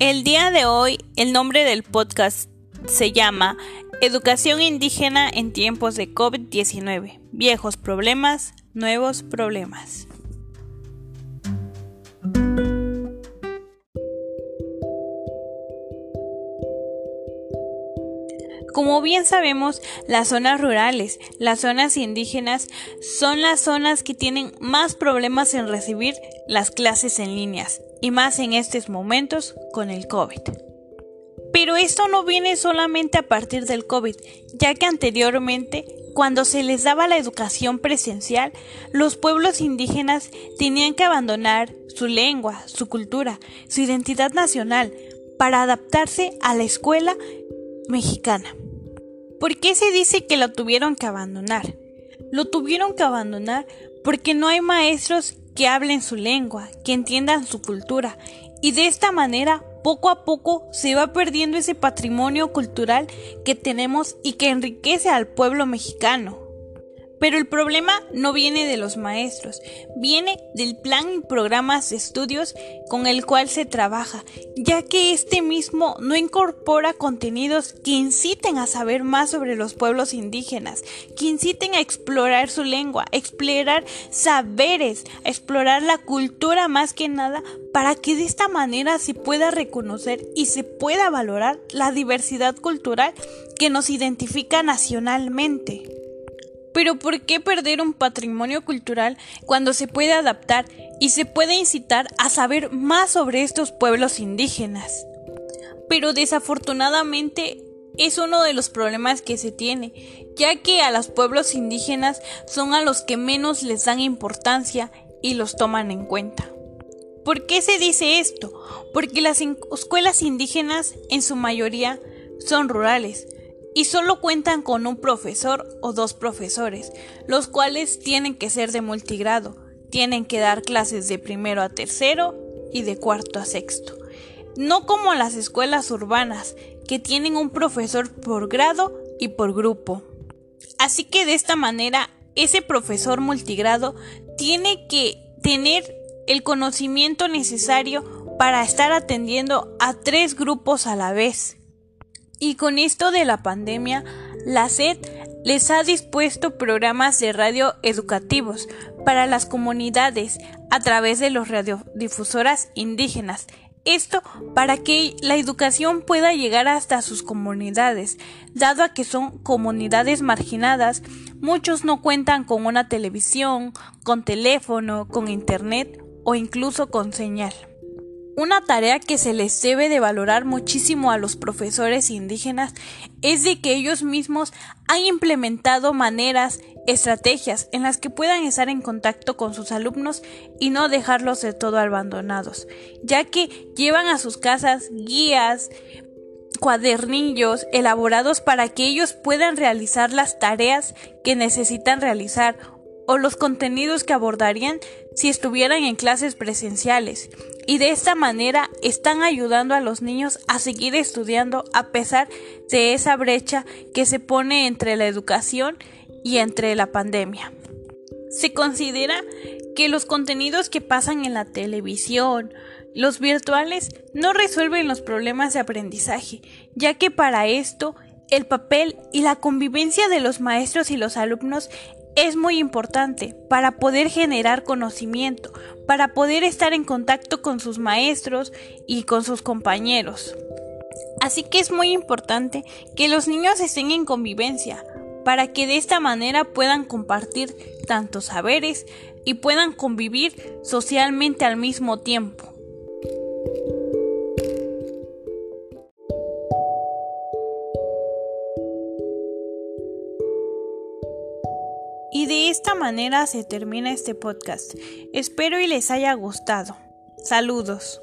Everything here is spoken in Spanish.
El día de hoy el nombre del podcast se llama Educación indígena en tiempos de COVID-19. Viejos problemas, nuevos problemas. Como bien sabemos, las zonas rurales, las zonas indígenas, son las zonas que tienen más problemas en recibir las clases en líneas, y más en estos momentos con el COVID. Pero esto no viene solamente a partir del COVID, ya que anteriormente, cuando se les daba la educación presencial, los pueblos indígenas tenían que abandonar su lengua, su cultura, su identidad nacional, para adaptarse a la escuela mexicana. ¿Por qué se dice que lo tuvieron que abandonar? Lo tuvieron que abandonar porque no hay maestros que hablen su lengua, que entiendan su cultura, y de esta manera poco a poco se va perdiendo ese patrimonio cultural que tenemos y que enriquece al pueblo mexicano. Pero el problema no viene de los maestros, viene del plan y programas de estudios con el cual se trabaja, ya que este mismo no incorpora contenidos que inciten a saber más sobre los pueblos indígenas, que inciten a explorar su lengua, a explorar saberes, a explorar la cultura más que nada, para que de esta manera se pueda reconocer y se pueda valorar la diversidad cultural que nos identifica nacionalmente. Pero ¿por qué perder un patrimonio cultural cuando se puede adaptar y se puede incitar a saber más sobre estos pueblos indígenas? Pero desafortunadamente es uno de los problemas que se tiene, ya que a los pueblos indígenas son a los que menos les dan importancia y los toman en cuenta. ¿Por qué se dice esto? Porque las escuelas indígenas en su mayoría son rurales, y solo cuentan con un profesor o dos profesores, los cuales tienen que ser de multigrado, tienen que dar clases de primero a tercero y de cuarto a sexto. No como las escuelas urbanas, que tienen un profesor por grado y por grupo. Así que de esta manera, ese profesor multigrado tiene que tener el conocimiento necesario para estar atendiendo a tres grupos a la vez. Y con esto de la pandemia, la SED les ha dispuesto programas de radio educativos para las comunidades a través de los radiodifusoras indígenas. Esto para que la educación pueda llegar hasta sus comunidades, dado a que son comunidades marginadas, muchos no cuentan con una televisión, con teléfono, con internet o incluso con señal. Una tarea que se les debe de valorar muchísimo a los profesores indígenas es de que ellos mismos han implementado maneras, estrategias en las que puedan estar en contacto con sus alumnos y no dejarlos de todo abandonados, ya que llevan a sus casas guías, cuadernillos elaborados para que ellos puedan realizar las tareas que necesitan realizar o los contenidos que abordarían si estuvieran en clases presenciales y de esta manera están ayudando a los niños a seguir estudiando a pesar de esa brecha que se pone entre la educación y entre la pandemia. Se considera que los contenidos que pasan en la televisión, los virtuales, no resuelven los problemas de aprendizaje, ya que para esto el papel y la convivencia de los maestros y los alumnos es muy importante para poder generar conocimiento, para poder estar en contacto con sus maestros y con sus compañeros. Así que es muy importante que los niños estén en convivencia, para que de esta manera puedan compartir tantos saberes y puedan convivir socialmente al mismo tiempo. Y de esta manera se termina este podcast. Espero y les haya gustado. Saludos.